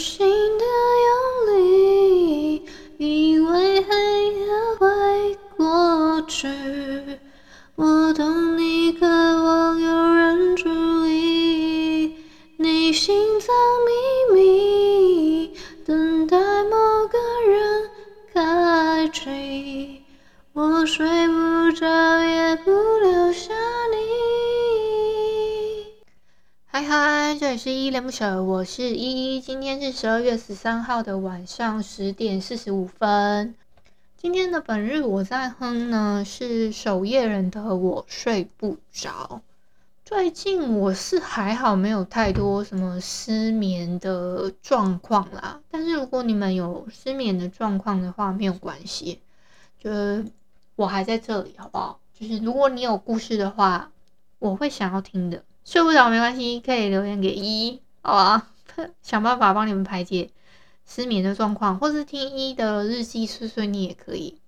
心的用力，以为黑夜会过去。我懂你渴望有人注意，你心藏秘密，等待某个人开启。我睡不着，也不留下嗨嗨，这里是依依恋不舍，我是依依。今天是十二月十三号的晚上十点四十五分。今天的本日我在哼呢，是守夜人的我睡不着。最近我是还好，没有太多什么失眠的状况啦。但是如果你们有失眠的状况的话，没有关系，就我还在这里，好不好？就是如果你有故事的话，我会想要听的。睡不着没关系，可以留言给一，好吧？想办法帮你们排解失眠的状况，或是听一的日记碎碎念也可以。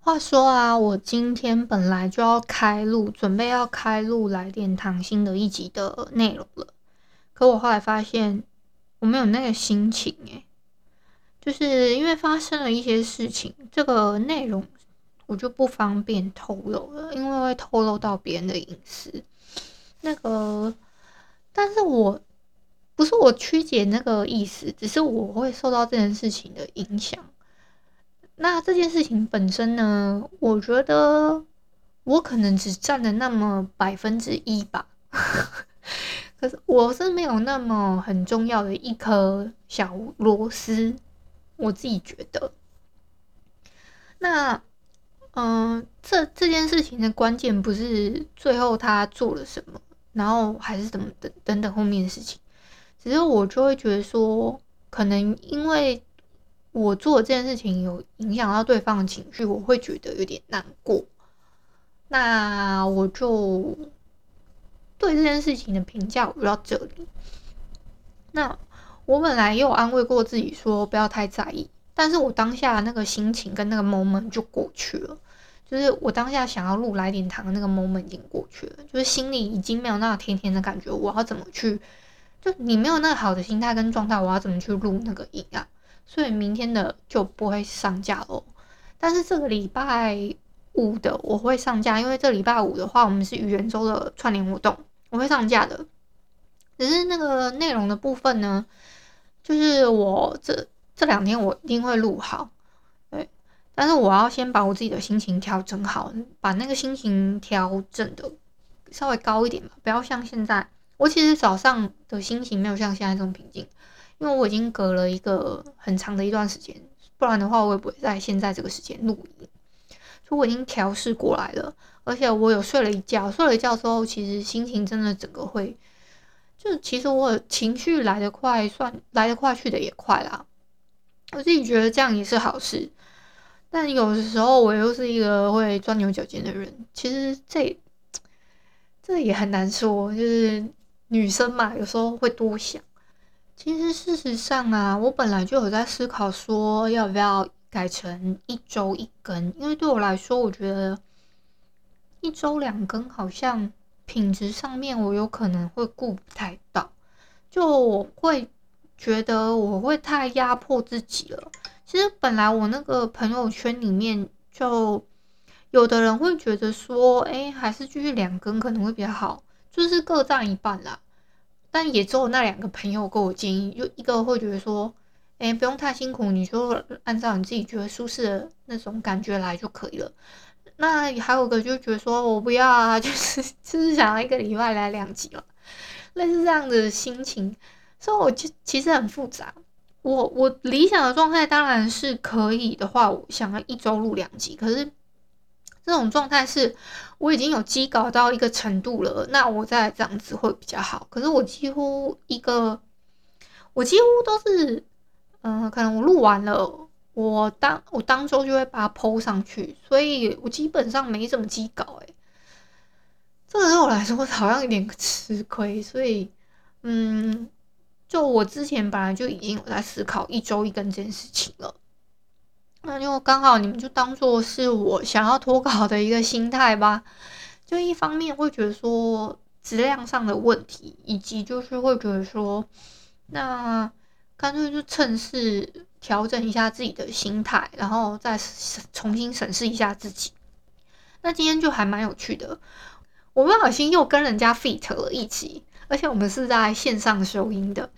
话说啊，我今天本来就要开录，准备要开录来点糖心的一集的内容了，可我后来发现我没有那个心情诶，就是因为发生了一些事情，这个内容我就不方便透露了，因为会透露到别人的隐私。那个，但是我不是我曲解那个意思，只是我会受到这件事情的影响。那这件事情本身呢，我觉得我可能只占了那么百分之一吧。可是我是没有那么很重要的一颗小螺丝，我自己觉得。那，嗯、这这件事情的关键不是最后他做了什么。然后还是怎么等等等后面的事情，只是我就会觉得说，可能因为我做这件事情有影响到对方的情绪，我会觉得有点难过。那我就对这件事情的评价我到这里。那我本来又安慰过自己说不要太在意，但是我当下那个心情跟那个 moment 就过去了。就是我当下想要录来点糖的那个 moment 已经过去了，就是心里已经没有那个甜甜的感觉。我要怎么去？就你没有那个好的心态跟状态，我要怎么去录那个音啊？所以明天的就不会上架喽。但是这个礼拜五的我会上架，因为这礼拜五的话，我们是愚人周的串联活动，我会上架的。只是那个内容的部分呢，就是我这这两天我一定会录好。但是我要先把我自己的心情调整好，把那个心情调整的稍微高一点吧，不要像现在。我其实早上的心情没有像现在这么平静，因为我已经隔了一个很长的一段时间，不然的话我也不会在现在这个时间录音。所以我已经调试过来了，而且我有睡了一觉，睡了一觉之后，其实心情真的整个会，就其实我情绪来得快，算来得快去得也快啦。我自己觉得这样也是好事。但有的时候我又是一个会钻牛角尖的人，其实这这也很难说，就是女生嘛，有时候会多想。其实事实上啊，我本来就有在思考说要不要改成一周一更，因为对我来说，我觉得一周两更好像品质上面我有可能会顾不太到，就我会觉得我会太压迫自己了。其实本来我那个朋友圈里面就有的人会觉得说，哎，还是继续两更可能会比较好，就是各占一半啦。但也只有那两个朋友给我建议，就一个会觉得说，哎，不用太辛苦，你就按照你自己觉得舒适的那种感觉来就可以了。那还有个就觉得说我不要啊，就是就是想要一个礼拜来两集了，类似这样的心情，所以我就其实很复杂。我我理想的状态当然是可以的话，我想要一周录两集。可是这种状态是我已经有积稿到一个程度了，那我再这样子会比较好。可是我几乎一个，我几乎都是，嗯、可能我录完了，我当我当周就会把它 po 上去，所以我基本上没怎么积稿、欸。诶，这个对我来说好像有点吃亏，所以，嗯，就我之前本来就已经有在思考一周一更这件事情了。那就刚好，你们就当做是我想要脱稿的一个心态吧。就一方面会觉得说质量上的问题，以及就是会觉得说，那干脆就趁势调整一下自己的心态，然后再重新审视一下自己。那今天就还蛮有趣的，我不小心又跟人家 feat 了一起，而且我们是在线上收音的。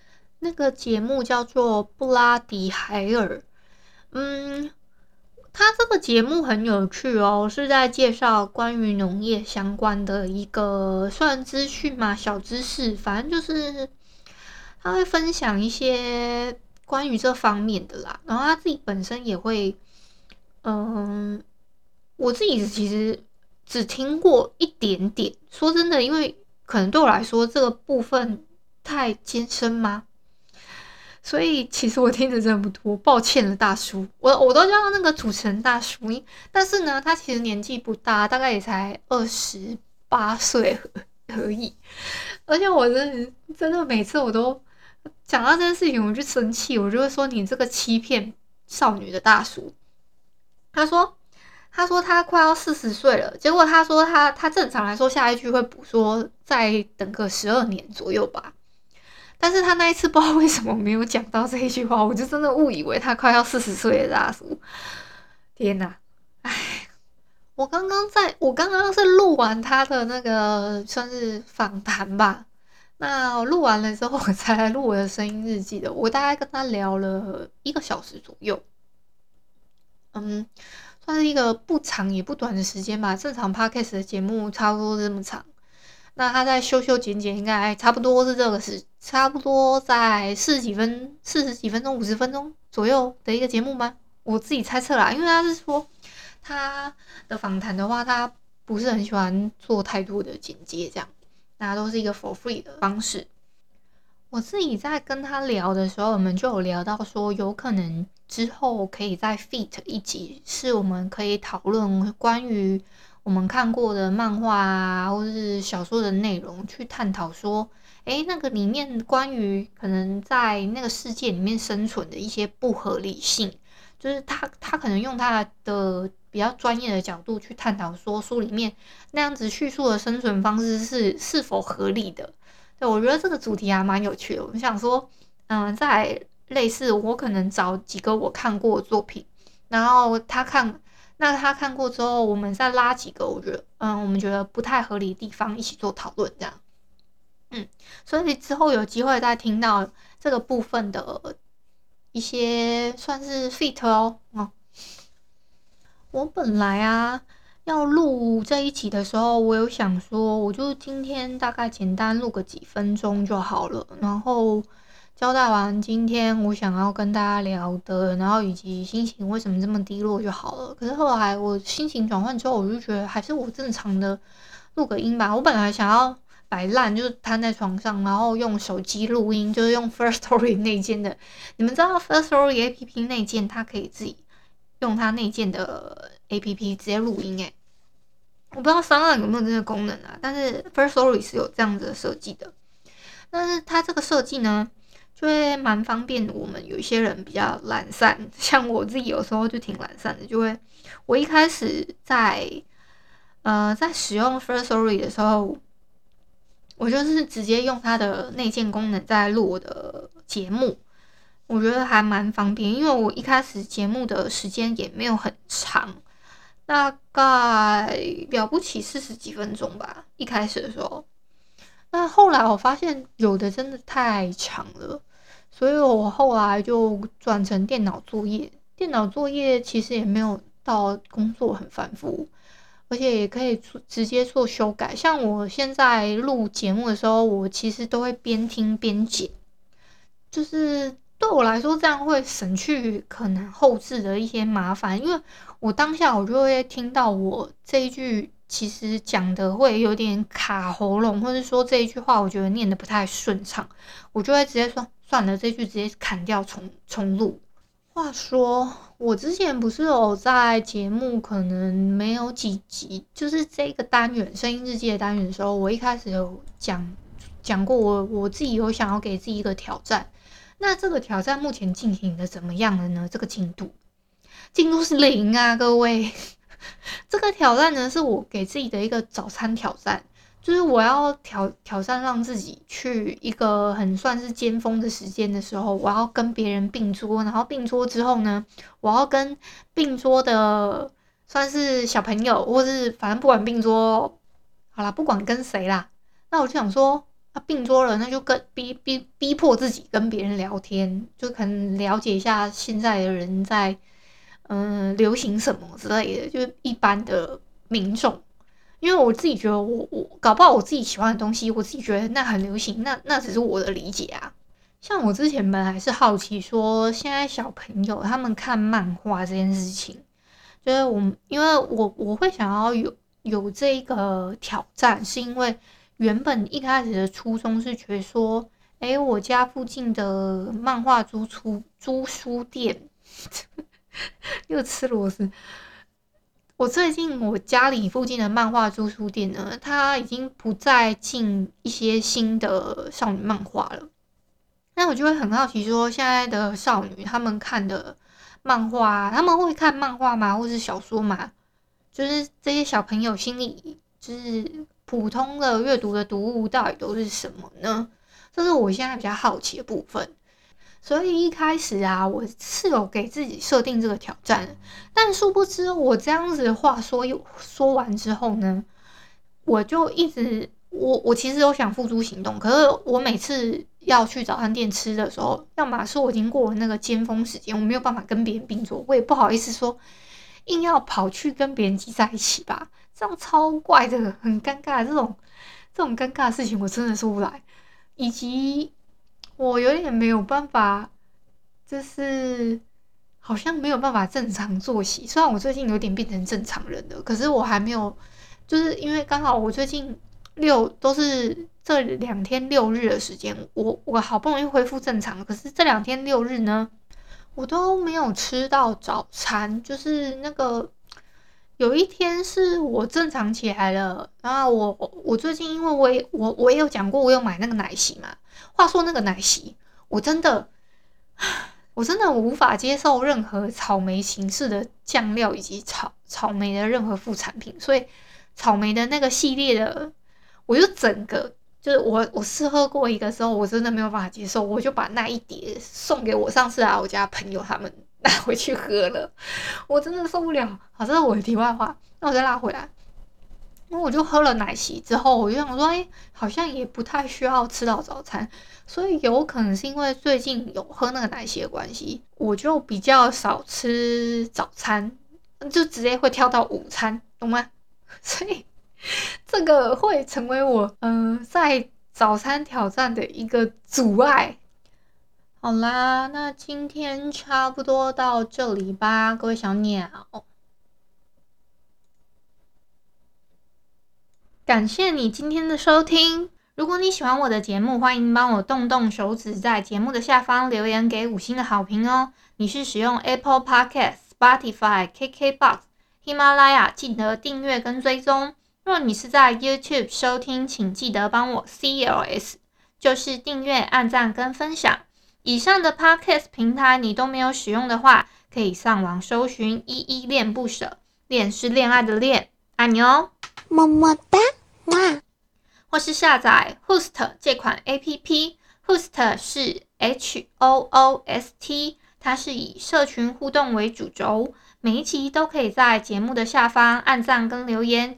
那个节目叫做布拉迪海尔。嗯，他这个节目很有趣哦，是在介绍关于农业相关的一个算资讯嘛，小知识，反正就是他会分享一些关于这方面的啦。然后他自己本身也会，嗯，我自己其实只听过一点点。说真的，因为可能对我来说这个部分太艰深吗？所以其实我听的真的不多，抱歉了，大叔。我我都叫那个主持人大叔，但是呢，他其实年纪不大，大概也才二十八岁而已。而且我真的真的每次我都讲到这件事情，我就生气，我就会说你这个欺骗少女的大叔。他说他说他快要四十岁了，结果他说他他正常来说下一句会补说再等个十二年左右吧。但是他那一次不知道为什么没有讲到这一句话，我就真的误以为他快要四十岁的大叔。天哪，哎，我刚刚在我刚刚是录完他的那个算是访谈吧，那录完了之后我才来录我的声音日记的。我大概跟他聊了一个小时左右，嗯，算是一个不长也不短的时间吧。正常 podcast 的节目差不多这么长。那他在修修剪剪，应该差不多是这个时，差不多在四十几分、四十几分钟、五十分钟左右的一个节目吗？我自己猜测啦，因为他是说他的访谈的话，他不是很喜欢做太多的剪接，这样，那都是一个 for free 的方式。我自己在跟他聊的时候，我们就有聊到说，有可能之后可以再 feat 一集，是我们可以讨论关于。我们看过的漫画啊，或是小说的内容，去探讨说，诶，那个里面关于可能在那个世界里面生存的一些不合理性，就是他他可能用他的比较专业的角度去探讨说，书里面那样子叙述的生存方式是是否合理的。对，我觉得这个主题还蛮有趣的。我想说，嗯，在类似我可能找几个我看过的作品，然后他看。那他看过之后，我们再拉几个，我觉得，嗯，我们觉得不太合理的地方一起做讨论，这样，嗯，所以之后有机会再听到这个部分的一些算是 feat 哦，哦，我本来啊要录这一集的时候，我有想说，我就今天大概简单录个几分钟就好了，然后。交代完今天我想要跟大家聊的，然后以及心情为什么这么低落就好了。可是后来我心情转换之后，我就觉得还是我正常的录个音吧。我本来想要摆烂，就是瘫在床上，然后用手机录音，就是用 First Story 内建的。你们知道 First Story APP 内建，它可以自己用它内建的 APP 直接录音诶。我不知道 SoundOn 有没有这个功能啊？但是 Firstory 是有这样子的设计的。但是它这个设计呢？就会蛮方便。我们有一些人比较懒散，像我自己有时候就挺懒散的。就会，我一开始在呃在使用 Firstory 的时候，我就是直接用它的内建功能在录我的节目，我觉得还蛮方便。因为我一开始节目的时间也没有很长，大概了不起四十几分钟吧。一开始的时候。那后来我发现有的真的太长了，所以我后来就转成电脑作业。电脑作业其实也没有到工作很繁复，而且也可以直接做修改。像我现在录节目的时候，我其实都会边听边剪，就是对我来说这样会省去可能后置的一些麻烦，因为我当下我就会听到我这一句其实讲的会有点卡喉咙，或者说这一句话我觉得念得不太顺畅，我就会直接说算了，这句直接砍掉重重录。话说我之前不是有在节目可能没有几集，就是这个单元声音日记的单元的时候，我一开始有讲讲过我我自己有想要给自己一个挑战，那这个挑战目前进行的怎么样了呢？这个进度？进度是零啊，各位。这个挑战呢，是我给自己的一个早餐挑战，就是我要挑挑战，让自己去一个很算是尖峰的时间的时候，我要跟别人并桌，然后并桌之后呢，我要跟并桌的算是小朋友，或是反正不管并桌，好啦，不管跟谁啦，那我就想说，啊，并桌了，那就跟逼逼逼迫自己跟别人聊天，就可能了解一下现在的人在。嗯，流行什么之类的，就是一般的民众，因为我自己觉得我，我搞不好我自己喜欢的东西，我自己觉得那很流行，那那只是我的理解啊。像我之前本来是好奇说，现在小朋友他们看漫画这件事情，就是我因为我我会想要有有这个挑战，是因为原本一开始的初衷是觉得说，诶，我家附近的漫画租出租书店。又吃螺丝。我最近我家里附近的漫画租书店呢，它已经不再进一些新的少女漫画了。那我就会很好奇，说现在的少女她们看的漫画，他们会看漫画吗？或是小说吗？就是这些小朋友心里，就是普通的阅读的读物到底都是什么呢？这是我现在比较好奇的部分。所以一开始啊，我是有给自己设定这个挑战，但殊不知我这样子的话说说完之后呢，我就一直我我其实有想付诸行动，可是我每次要去早餐店吃的时候，要么是我已经过了那个尖峰时间，我没有办法跟别人并桌，我也不好意思说硬要跑去跟别人挤在一起吧，这样超怪的，很尴尬，这种这种尴尬的事情我真的说不来，以及。我有点没有办法，就是好像没有办法正常作息。虽然我最近有点变成正常人了，可是我还没有，就是因为刚好我最近六都是这两天六日的时间，我我好不容易恢复正常，可是这两天六日呢，我都没有吃到早餐，就是那个。有一天是我正常起来了，然后我我最近因为我也我我也有讲过，我有买那个奶昔嘛。话说那个奶昔，我真的，我真的无法接受任何草莓形式的酱料以及草草莓的任何副产品，所以草莓的那个系列的，我就整个就是我我试喝过一个时候，我真的没有办法接受，我就把那一碟送给我上次来我家朋友他们。拿回去喝了，我真的受不了。好，这是我的题外话。那我再拉回来，那我就喝了奶昔之后，我就想说，哎，好像也不太需要吃到早餐，所以有可能是因为最近有喝那个奶昔的关系，我就比较少吃早餐，就直接会跳到午餐，懂吗？所以这个会成为我嗯、在早餐挑战的一个阻碍。好啦，那今天差不多到这里吧，各位小鸟。感谢你今天的收听。如果你喜欢我的节目，欢迎帮我动动手指，在节目的下方留言给五星的好评哦。你是使用 Apple Podcast、Spotify、KKBox、喜马拉雅，记得订阅跟追踪。若你是在 YouTube 收听，请记得帮我 CLS，就是订阅、按赞跟分享。以上的 Podcast 平台你都没有使用的话，可以上网搜寻“依依恋不舍”，恋是恋爱的恋，爱你哦，么么哒，哇！或是下载 Hoost 这款 APP，Hoost 是 H O O S T，它是以社群互动为主轴，每一集都可以在节目的下方按赞跟留言，